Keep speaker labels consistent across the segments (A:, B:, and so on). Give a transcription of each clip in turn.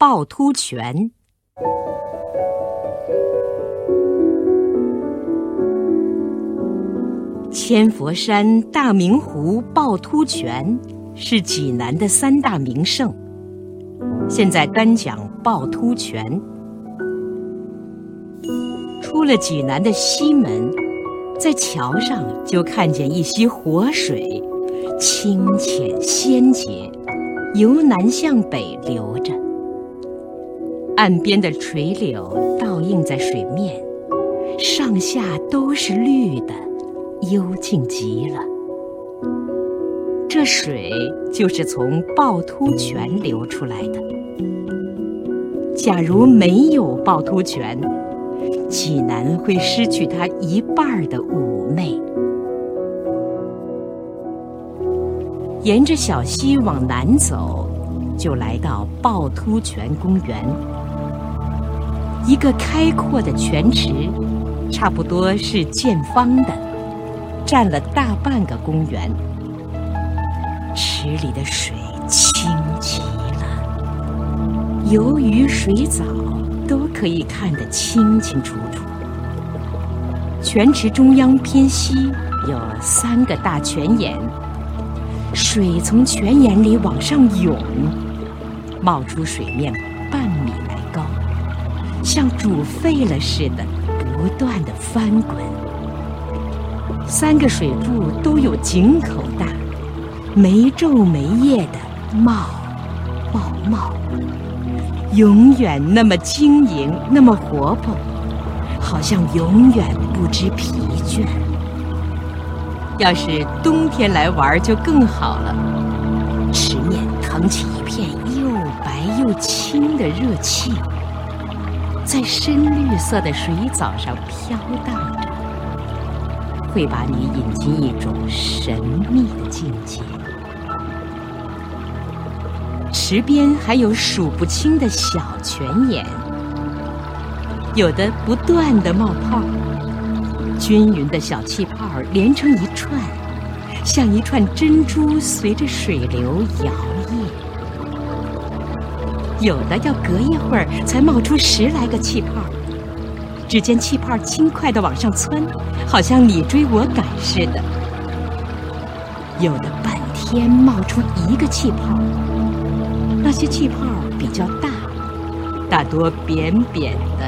A: 趵突泉。千佛山、大明湖、趵突泉是济南的三大名胜。现在单讲趵突泉。出了济南的西门，在桥上就看见一溪活水，清浅鲜洁，由南向北流着。岸边的垂柳倒映在水面，上下都是绿的，幽静极了。这水就是从趵突泉流出来的。假如没有趵突泉，济南会失去它一半的妩媚。沿着小溪往南走，就来到趵突泉公园，一个开阔的泉池，差不多是见方的，占了大半个公园。池里的水清极了，游鱼、水藻都可以看得清清楚楚。泉池中央偏西有三个大泉眼，水从泉眼里往上涌，冒出水面，像煮沸了似的，不断的翻滚。三个水柱都有井口大。没昼没夜的冒，冒冒，永远那么晶莹，那么活泼，好像永远不知疲倦。要是冬天来玩就更好了，池面腾起一片又白又清的热气，在深绿色的水藻上飘荡着，会把你引进一种神秘的境界。池边还有数不清的小泉眼，有的不断的冒泡，均匀的小气泡连成一串，像一串珍珠随着水流摇曳；有的要隔一会儿才冒出十来个气泡，只见气泡轻快的往上窜，好像你追我赶似的；有的半天冒出一个气泡。那些气泡比较大，大多扁扁的，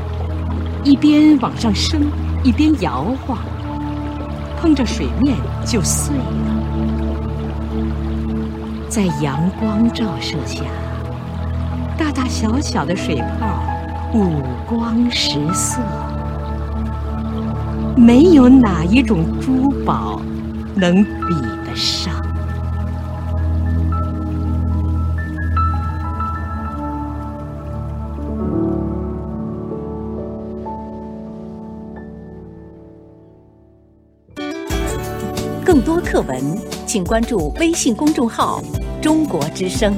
A: 一边往上升，一边摇晃，碰着水面就碎了。在阳光照射下，大大小小的水泡五光十色，没有哪一种珠宝能比得上。
B: 更多课文，请关注微信公众号“中国之声”。